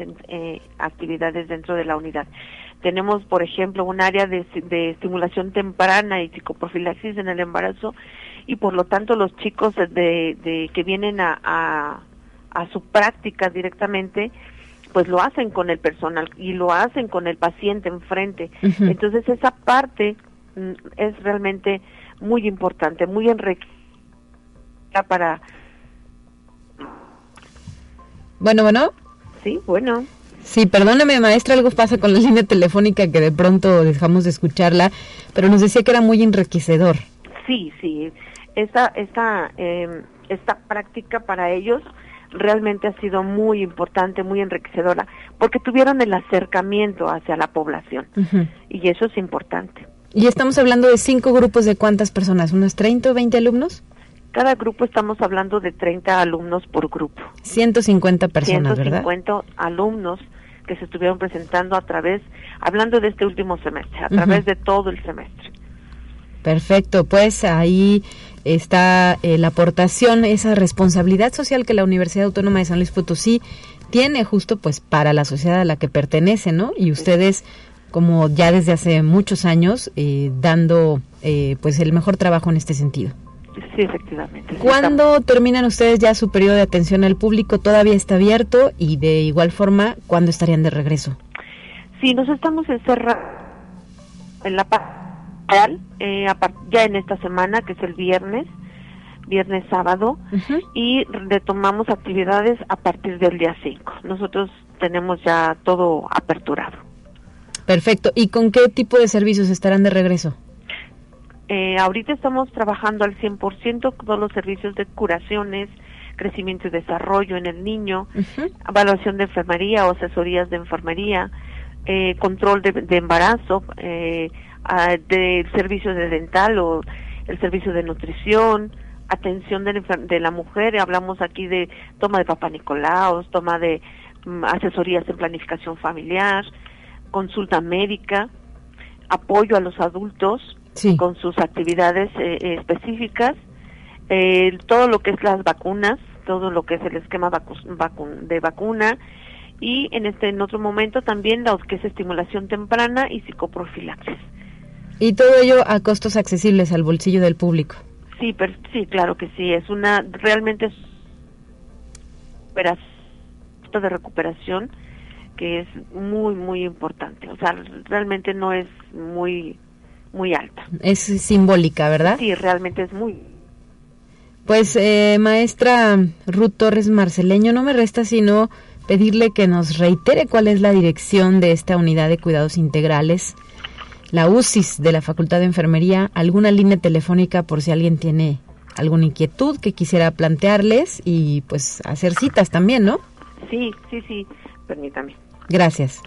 actividades dentro de la unidad. Tenemos, por ejemplo, un área de, estimulación temprana y psicoprofilaxis en el embarazo y por lo tanto los chicos de, que vienen a, a, su práctica directamente, pues lo hacen con el personal y lo hacen con el paciente enfrente. Entonces esa parte mm, es realmente muy importante, muy enriquecedora para... Bueno, bueno. Sí, bueno. Sí, perdóname, maestra, algo pasa con la línea telefónica que de pronto dejamos de escucharla, pero nos decía que era muy enriquecedor. Sí, sí, esta, esta, eh, esta práctica para ellos realmente ha sido muy importante, muy enriquecedora, porque tuvieron el acercamiento hacia la población y eso es importante. ¿Y estamos hablando de cinco grupos de cuántas personas? ¿Unas 30 o 20 alumnos? Cada grupo estamos hablando de 30 alumnos por grupo. 150 personas, 150 alumnos que se estuvieron presentando a través, hablando de este último semestre, a través de todo el semestre. Perfecto, pues ahí está eh, la aportación, esa responsabilidad social que la Universidad Autónoma de San Luis Potosí tiene justo pues para la sociedad a la que pertenece, ¿no? Y ustedes como ya desde hace muchos años eh, dando eh, pues el mejor trabajo en este sentido. Sí, efectivamente. ¿Cuándo terminan ustedes ya su periodo de atención al público? ¿Todavía está abierto? Y de igual forma, ¿cuándo estarían de regreso? Sí, nos estamos encerrando en la eh, ya en esta semana, que es el viernes, viernes sábado, y retomamos actividades a partir del día 5. Nosotros tenemos ya todo aperturado. Perfecto. ¿Y con qué tipo de servicios estarán de regreso? Eh, ahorita estamos trabajando al 100% todos los servicios de curaciones, crecimiento y desarrollo en el niño, evaluación de enfermería o asesorías de enfermería, eh, control de, embarazo, eh, del servicio de dental o el servicio de nutrición, atención de, de, la mujer, hablamos aquí de toma de papá Nicolás, toma de mm, asesorías en planificación familiar, consulta médica, apoyo a los adultos, con sus actividades eh, eh, específicas, todo lo que es las vacunas, todo lo que es el esquema de vacuna y en este en otro momento también lo que es estimulación temprana y psicoprofilaxis. Y todo ello a costos accesibles al bolsillo del público. Sí, sí, claro que sí, es una realmente conducta de recuperación que es muy, muy importante. O sea, realmente no es muy, muy alta. Es simbólica, ¿verdad? Sí, realmente es muy. Pues, eh, maestra Ruth Torres Marceleño, no me resta sino pedirle que nos reitere cuál es la dirección de esta unidad de cuidados integrales, la UCIS de la Facultad de Enfermería, alguna línea telefónica por si alguien tiene alguna inquietud que quisiera plantearles y pues hacer citas también, ¿no? Sí, sí, sí, permítame. Gracias.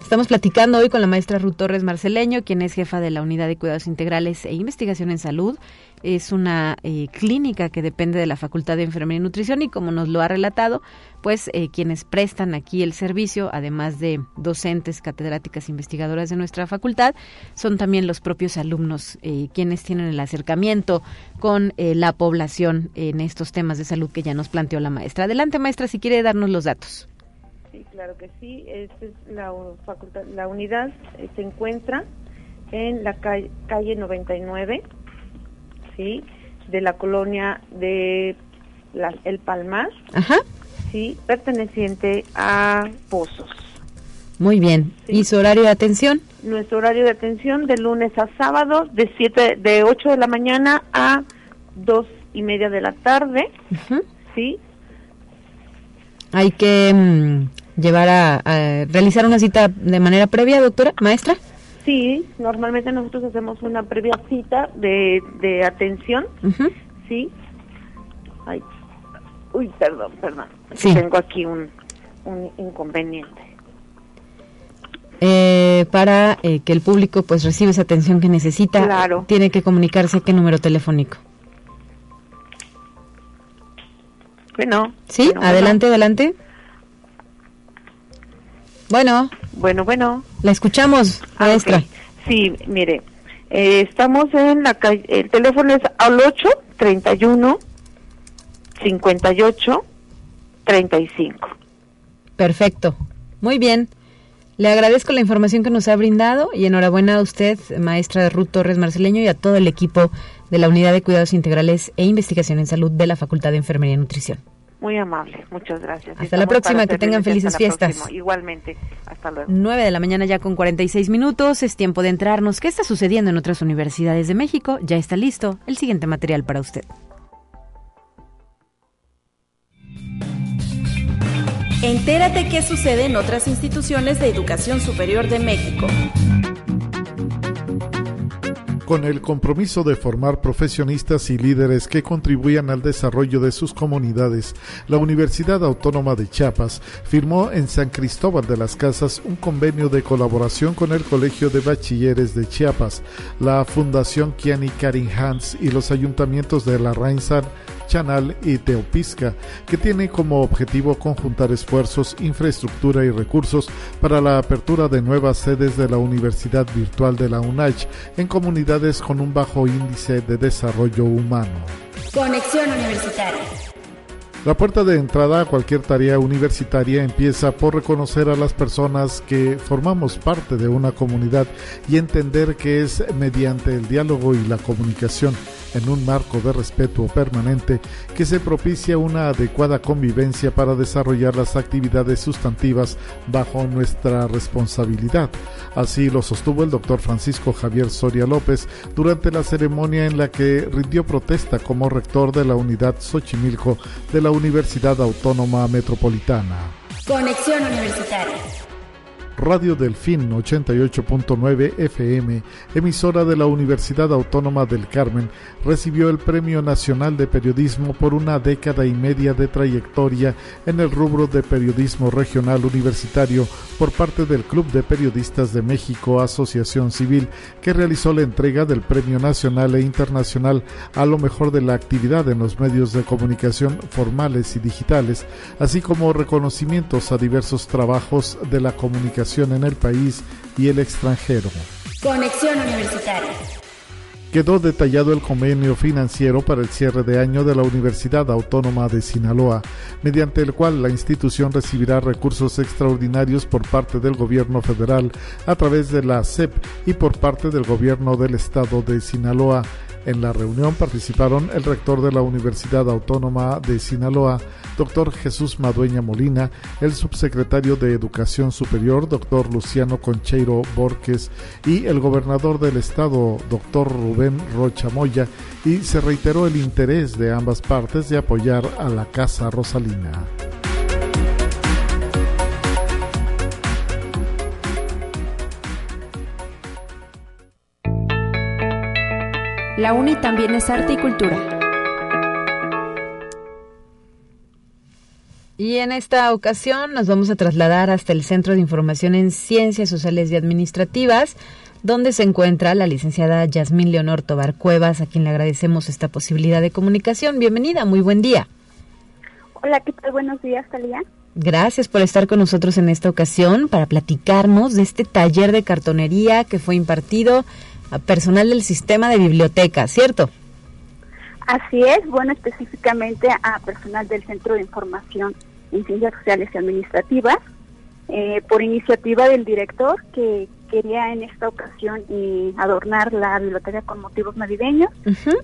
Estamos platicando hoy con la maestra Ruth Torres Marceleño, quien es jefa de la Unidad de Cuidados Integrales e Investigación en Salud. Es una eh, clínica que depende de la Facultad de Enfermería y Nutrición y como nos lo ha relatado, pues eh, quienes prestan aquí el servicio, además de docentes, catedráticas, investigadoras de nuestra facultad, son también los propios alumnos eh, quienes tienen el acercamiento con la población en estos temas de salud que ya nos planteó la maestra. Adelante, maestra, si quiere darnos los datos. Claro que sí. Esta es la facultad, la unidad eh, se encuentra en la calle, calle 99, sí, de la colonia de El Palmar, Ajá. sí, perteneciente a Pozos. Muy bien. ¿Y su horario de atención? Nuestro horario de atención de lunes a sábado de siete, de 8 de la mañana a dos y media de la tarde, sí. Hay que mm, llevar a, realizar una cita de manera previa, doctora, maestra. Sí, normalmente nosotros hacemos una previa cita de, de atención, sí. Ay, uy, perdón, perdón. Tengo aquí un, un inconveniente. Eh, para eh, que el público pues reciba esa atención que necesita, claro. tiene que comunicarse a qué número telefónico. Bueno. Sí, adelante, adelante. Bueno. Bueno, bueno. La escuchamos, ah, maestra. Sí, mire, eh, estamos en la calle, el teléfono es al 8 31 58 35. Perfecto. Muy bien. Le agradezco la información que nos ha brindado y enhorabuena a usted, maestra Ruth Torres Marceleño, y a todo el equipo de la Unidad de Cuidados Integrales e Investigación en Salud de la Facultad de Enfermería y Nutrición. Muy amable, muchas gracias. Hasta la próxima, que tengan felices fiestas. Igualmente, hasta luego. 9 de la mañana ya con 46 minutos, es tiempo de entrarnos. ¿Qué está sucediendo en otras universidades de México? Ya está listo el siguiente material para usted. Entérate qué sucede en otras instituciones de educación superior de México con el compromiso de formar profesionistas y líderes que contribuyan al desarrollo de sus comunidades, la Universidad Autónoma de Chiapas firmó en San Cristóbal de las Casas un convenio de colaboración con el Colegio de Bachilleres de Chiapas, la Fundación Kiani Karin Hans y los ayuntamientos de La Rainsan, Chanal y Teopisca, que tiene como objetivo conjuntar esfuerzos, infraestructura y recursos para la apertura de nuevas sedes de la Universidad Virtual de la UNACH en comunidades con un bajo índice de desarrollo humano. Conexión Universitaria. La puerta de entrada a cualquier tarea universitaria empieza por reconocer a las personas que formamos parte de una comunidad y entender que es mediante el diálogo y la comunicación en un marco de respeto permanente que se propicia una adecuada convivencia para desarrollar las actividades sustantivas bajo nuestra responsabilidad. Así lo sostuvo el doctor Francisco Javier Soria López durante la ceremonia en la que rindió protesta como rector de la unidad Xochimilco de la Universidad Autónoma Metropolitana. Conexión Universitaria. Radio Delfín 88.9 FM, emisora de la Universidad Autónoma del Carmen, recibió el Premio Nacional de Periodismo por una década y media de trayectoria en el rubro de periodismo regional universitario por parte del Club de Periodistas de México Asociación Civil, que realizó la entrega del Premio Nacional e Internacional a lo mejor de la actividad en los medios de comunicación formales y digitales, así como reconocimientos a diversos trabajos de la comunicación en el país y el extranjero. Conexión Universitaria. Quedó detallado el convenio financiero para el cierre de año de la Universidad Autónoma de Sinaloa, mediante el cual la institución recibirá recursos extraordinarios por parte del gobierno federal a través de la SEP y por parte del gobierno del estado de Sinaloa En la reunión participaron el rector de la Universidad Autónoma de Sinaloa, doctor Jesús Madueña Molina, el subsecretario de Educación Superior, doctor Luciano Concheiro Borges, y el gobernador del estado, doctor Rubén Rocha Moya, y se reiteró el interés de ambas partes de apoyar a la Casa Rosalina. La UNI también es arte y cultura. Y en esta ocasión nos vamos a trasladar hasta el Centro de Información en Ciencias Sociales y Administrativas, donde se encuentra la licenciada Yasmín Leonor Tobar Cuevas, a quien le agradecemos esta posibilidad de comunicación. Bienvenida, muy buen día. Hola, ¿qué tal? Buenos días, Talía. Gracias por estar con nosotros en esta ocasión para platicarnos de este taller de cartonería que fue impartido a personal del sistema de biblioteca, ¿cierto? Así es, bueno, específicamente a personal del Centro de Información en Ciencias Sociales y Administrativas, eh, por iniciativa del director que quería en esta ocasión eh, adornar la biblioteca con motivos navideños.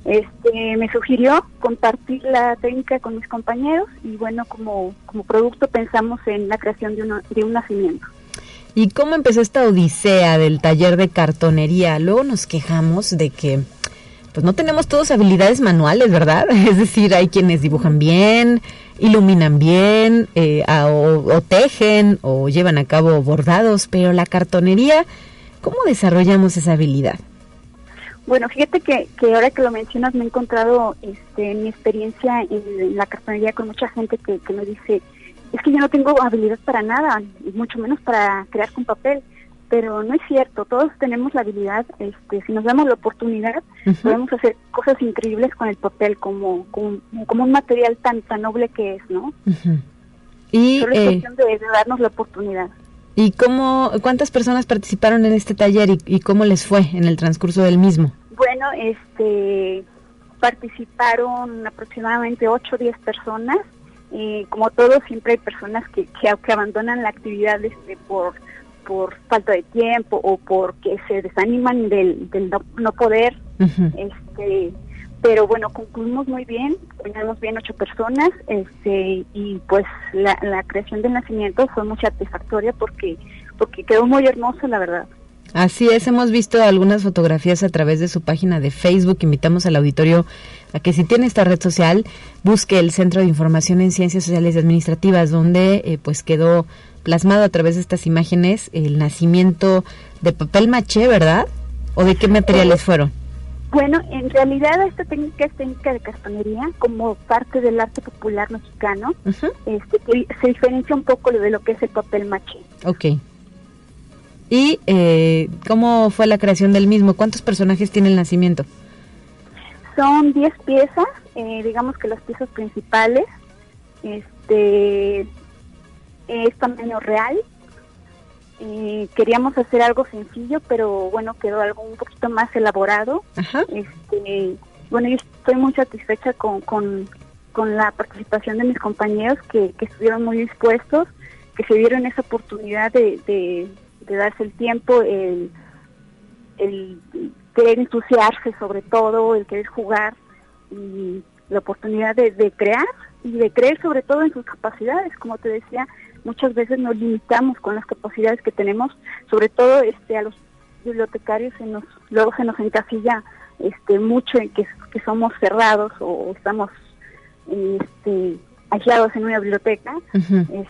este, me sugirió compartir la técnica con mis compañeros y bueno, como, como producto pensamos en la creación de, uno, de un nacimiento. ¿Y cómo empezó esta odisea del taller de cartonería? Luego nos quejamos de que pues no tenemos todos habilidades manuales, ¿verdad? Es decir, hay quienes dibujan bien, iluminan bien, eh, o, tejen, o llevan a cabo bordados, pero la cartonería, ¿cómo desarrollamos esa habilidad? Bueno, fíjate que, que ahora que lo mencionas me he encontrado este, en mi experiencia en, la cartonería con mucha gente que, que me dice, es que yo no tengo habilidad para nada, y mucho menos para crear con papel. Pero no es cierto, todos tenemos la habilidad, este, si nos damos la oportunidad, podemos hacer cosas increíbles con el papel como, como, un material tan, tan noble que es, ¿no? Y, Solo es eh, cuestión de, darnos la oportunidad. ¿Y cómo, cuántas personas participaron en este taller y, y cómo les fue en el transcurso del mismo? Bueno, este, participaron aproximadamente 8 o 10 personas y como todo siempre hay personas que, que, abandonan la actividad este, por por falta de tiempo o porque se desaniman del, del no, poder este pero bueno concluimos muy bien tenemos bien ocho personas este y pues la, la creación del nacimiento fue muy satisfactoria porque porque quedó muy hermoso la verdad Así es, hemos visto algunas fotografías a través de su página de Facebook. Invitamos al auditorio a que si tiene esta red social, busque el Centro de Información en Ciencias Sociales y Administrativas, donde eh, pues quedó plasmado a través de estas imágenes el nacimiento de papel maché, ¿verdad? ¿O de qué materiales fueron? Bueno, en realidad esta técnica es técnica de cartonería como parte del arte popular mexicano. este, se diferencia un poco de lo que es el papel maché. Ok. ¿Y eh, cómo fue la creación del mismo? ¿Cuántos personajes tiene el nacimiento? Son 10 piezas, eh, digamos que las piezas principales. Este es tamaño real. Eh, queríamos hacer algo sencillo, pero bueno, quedó algo un poquito más elaborado. Este, bueno, yo estoy muy satisfecha con, con, la participación de mis compañeros que, que estuvieron muy dispuestos, que se dieron esa oportunidad de, de darse el tiempo, el, el querer entusiasmarse sobre todo, el querer jugar y la oportunidad de, crear y de creer sobre todo en sus capacidades, como te decía, muchas veces nos limitamos con las capacidades que tenemos, sobre todo este a los bibliotecarios se nos luego se nos encasilla este mucho en que, que somos cerrados o estamos este aislados en una biblioteca, este,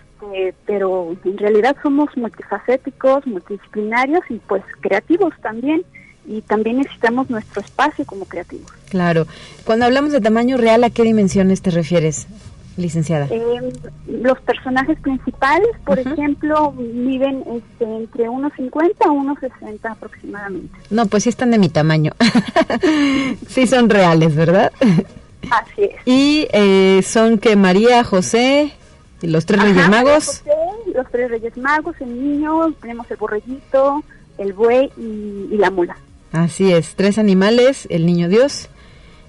pero en realidad somos multifacéticos, multidisciplinarios y pues creativos también. Y también necesitamos nuestro espacio como creativos. Claro. Cuando hablamos de tamaño real, ¿a qué dimensiones te refieres, licenciada? Eh, los personajes principales, por ejemplo, miden este, entre 1,50 a 1,60 aproximadamente. No, pues sí están de mi tamaño. sí son reales, ¿verdad? Así es. Y eh, son que María, José, los tres Reyes Magos. los tres Reyes Magos, el niño, tenemos el borreguito, el buey y, la mula. Así es, tres animales, el niño Dios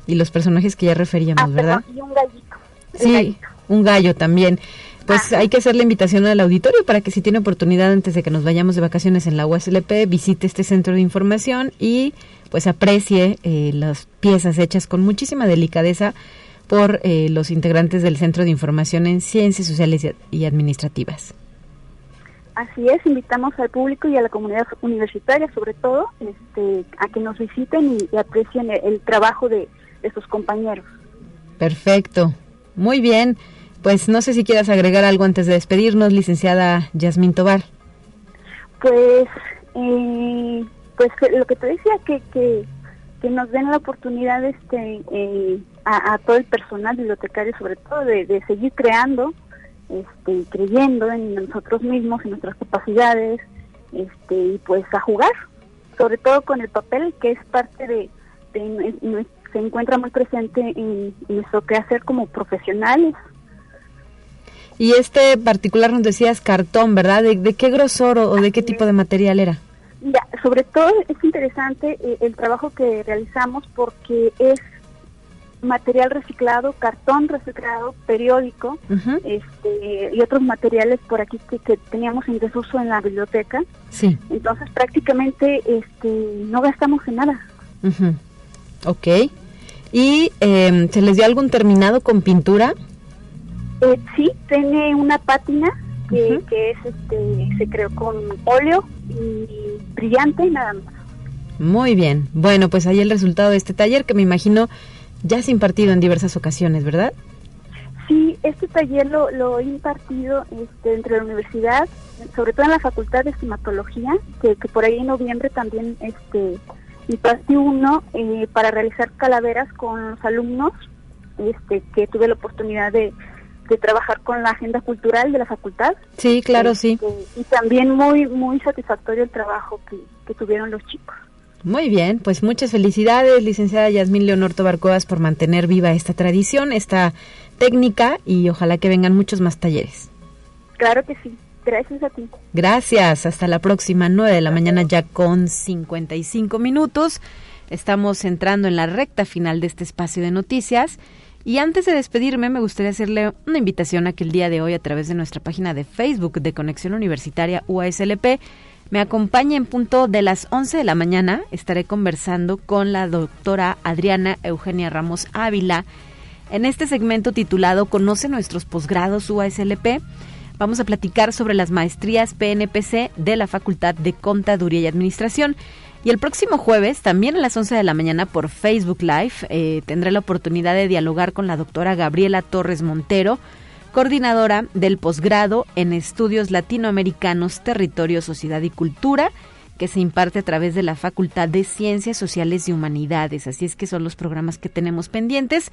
y los personajes que ya referíamos, ah, ¿verdad? y un gallito. Sí, un gallo también. pues hay que hacer la invitación al auditorio para que si tiene oportunidad antes de que nos vayamos de vacaciones en la USLP, visite este centro de información y pues aprecie eh, las piezas hechas con muchísima delicadeza por eh, los integrantes del Centro de Información en Ciencias Sociales y Administrativas. Así es, invitamos al público y a la comunidad universitaria, sobre todo, este, a que nos visiten y, aprecien el, trabajo de, de, sus compañeros. Perfecto, muy bien. Pues no sé si quieras agregar algo antes de despedirnos, licenciada Yasmín Tobar. Pues, eh, pues lo que te decía, que, que, que nos den la oportunidad este, eh, a, todo el personal bibliotecario, sobre todo, de, de seguir creando este, creyendo en nosotros mismos, en nuestras capacidades, este, y pues a jugar, sobre todo con el papel que es parte de, se encuentra muy presente en, nuestro quehacer como profesionales. Y este particular nos decías cartón, ¿verdad? ¿De, qué grosor o, de qué tipo de material era? Ya, sobre todo es interesante eh, el trabajo que realizamos porque es material reciclado, cartón reciclado, periódico este, y otros materiales por aquí que, teníamos en desuso en la biblioteca. Sí. Entonces prácticamente este, no gastamos en nada. Ok. ¿Y em, se les dio algún terminado con pintura? Eh, sí, tiene una pátina que, que es, este, se creó con óleo y brillante nada más. Muy bien. Bueno, pues ahí el resultado de este taller que me imagino ya has impartido en diversas ocasiones, ¿verdad? Sí, este taller lo, lo he impartido este, dentro de la universidad, sobre todo en la Facultad de Estimatología, que, por ahí en noviembre también este, impartí uno eh, para realizar calaveras con los alumnos, este, que tuve la oportunidad de, trabajar con la agenda cultural de la facultad. Sí, claro, sí. Este, y también muy, muy satisfactorio el trabajo que, que tuvieron los chicos. Muy bien, pues muchas felicidades, licenciada Yasmín Leonor Tobarcoas, por mantener viva esta tradición, esta técnica y ojalá que vengan muchos más talleres. Claro que sí. Gracias a ti. Gracias. Hasta la próxima, 9 de la mañana ya con 55 minutos. Estamos entrando en la recta final de este espacio de noticias. Y antes de despedirme, me gustaría hacerle una invitación a que el día de hoy, a través de nuestra página de Facebook de Conexión Universitaria UASLP, me acompaña en punto de las 11 de la mañana. Estaré conversando con la doctora Adriana Eugenia Ramos Ávila en este segmento titulado Conoce nuestros posgrados UASLP. Vamos a platicar sobre las maestrías PNPC de la Facultad de Contaduría y Administración. Y el próximo jueves, también a las 11 de la mañana por Facebook Live, eh, tendré la oportunidad de dialogar con la doctora Gabriela Torres Montero, coordinadora del posgrado en Estudios Latinoamericanos, Territorio, Sociedad y Cultura, que se imparte a través de la Facultad de Ciencias Sociales y Humanidades. Así es que son los programas que tenemos pendientes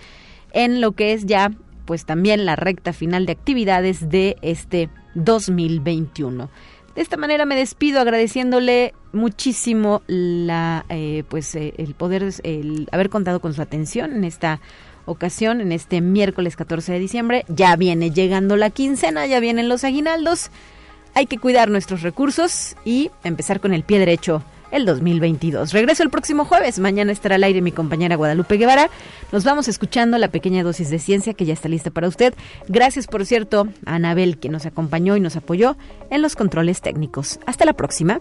en lo que es ya pues también la recta final de actividades de este 2021. De esta manera me despido agradeciéndole muchísimo la eh, pues eh, el poder haber contado con su atención en esta ocasión en este miércoles 14 de diciembre. Ya viene llegando la quincena, ya vienen los aguinaldos. Hay que cuidar nuestros recursos y empezar con el pie derecho el 2022. Regreso el próximo jueves. Mañana estará al aire mi compañera Guadalupe Guevara. Nos vamos escuchando la pequeña dosis de ciencia que ya está lista para usted. Gracias, por cierto, a Anabel, que nos acompañó y nos apoyó en los controles técnicos. Hasta la próxima.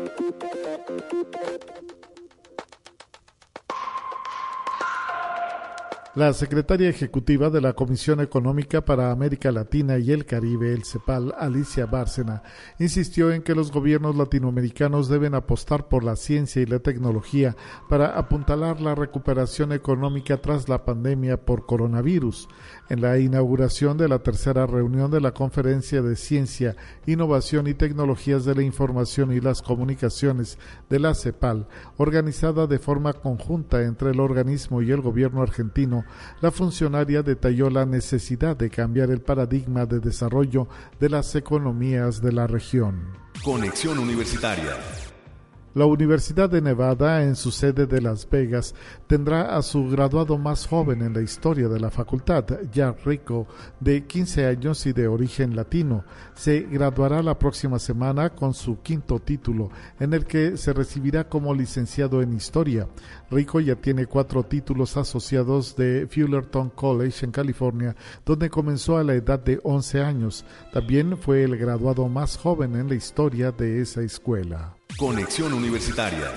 La secretaria ejecutiva de la Comisión Económica para América Latina y el Caribe, el CEPAL, Alicia Bárcena, insistió en que los gobiernos latinoamericanos deben apostar por la ciencia y la tecnología para apuntalar la recuperación económica tras la pandemia por coronavirus. En la inauguración de la tercera reunión de la Conferencia de Ciencia, Innovación y Tecnologías de la Información y las Comunicaciones de la CEPAL, organizada de forma conjunta entre el organismo y el gobierno argentino, la funcionaria detalló la necesidad de cambiar el paradigma de desarrollo de las economías de la región. Conexión Universitaria. La Universidad de Nevada, en su sede de Las Vegas, tendrá a su graduado más joven en la historia de la facultad, Jack Rico, de 15 años y de origen latino. Se graduará la próxima semana con su quinto título, en el que se recibirá como licenciado en Historia. Rico ya tiene cuatro títulos asociados de Fullerton College en California, donde comenzó a la edad de 11 años. También fue el graduado más joven en la historia de esa escuela. Conexión Universitaria.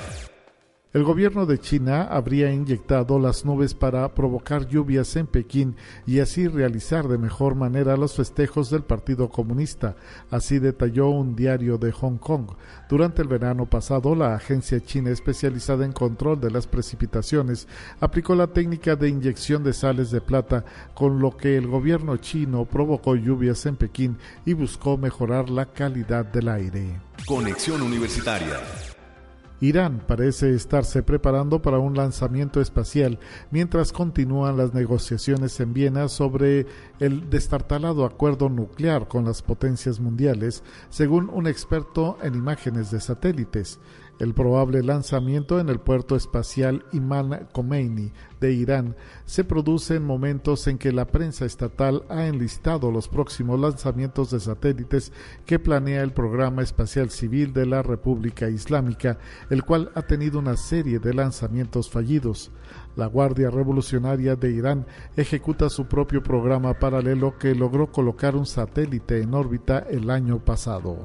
El gobierno de China habría inyectado las nubes para provocar lluvias en Pekín y así realizar de mejor manera los festejos del Partido Comunista. Así detalló un diario de Hong Kong. Durante el verano pasado, la agencia china especializada en control de las precipitaciones aplicó la técnica de inyección de sales de plata, con lo que el gobierno chino provocó lluvias en Pekín y buscó mejorar la calidad del aire. Conexión Universitaria. Irán parece estarse preparando para un lanzamiento espacial mientras continúan las negociaciones en Viena sobre el destartalado acuerdo nuclear con las potencias mundiales, según un experto en imágenes de satélites. El probable lanzamiento en el puerto espacial Imam Khomeini de Irán se produce en momentos en que la prensa estatal ha enlistado los próximos lanzamientos de satélites que planea el programa espacial civil de la República Islámica, el cual ha tenido una serie de lanzamientos fallidos. La Guardia Revolucionaria de Irán ejecuta su propio programa paralelo que logró colocar un satélite en órbita el año pasado.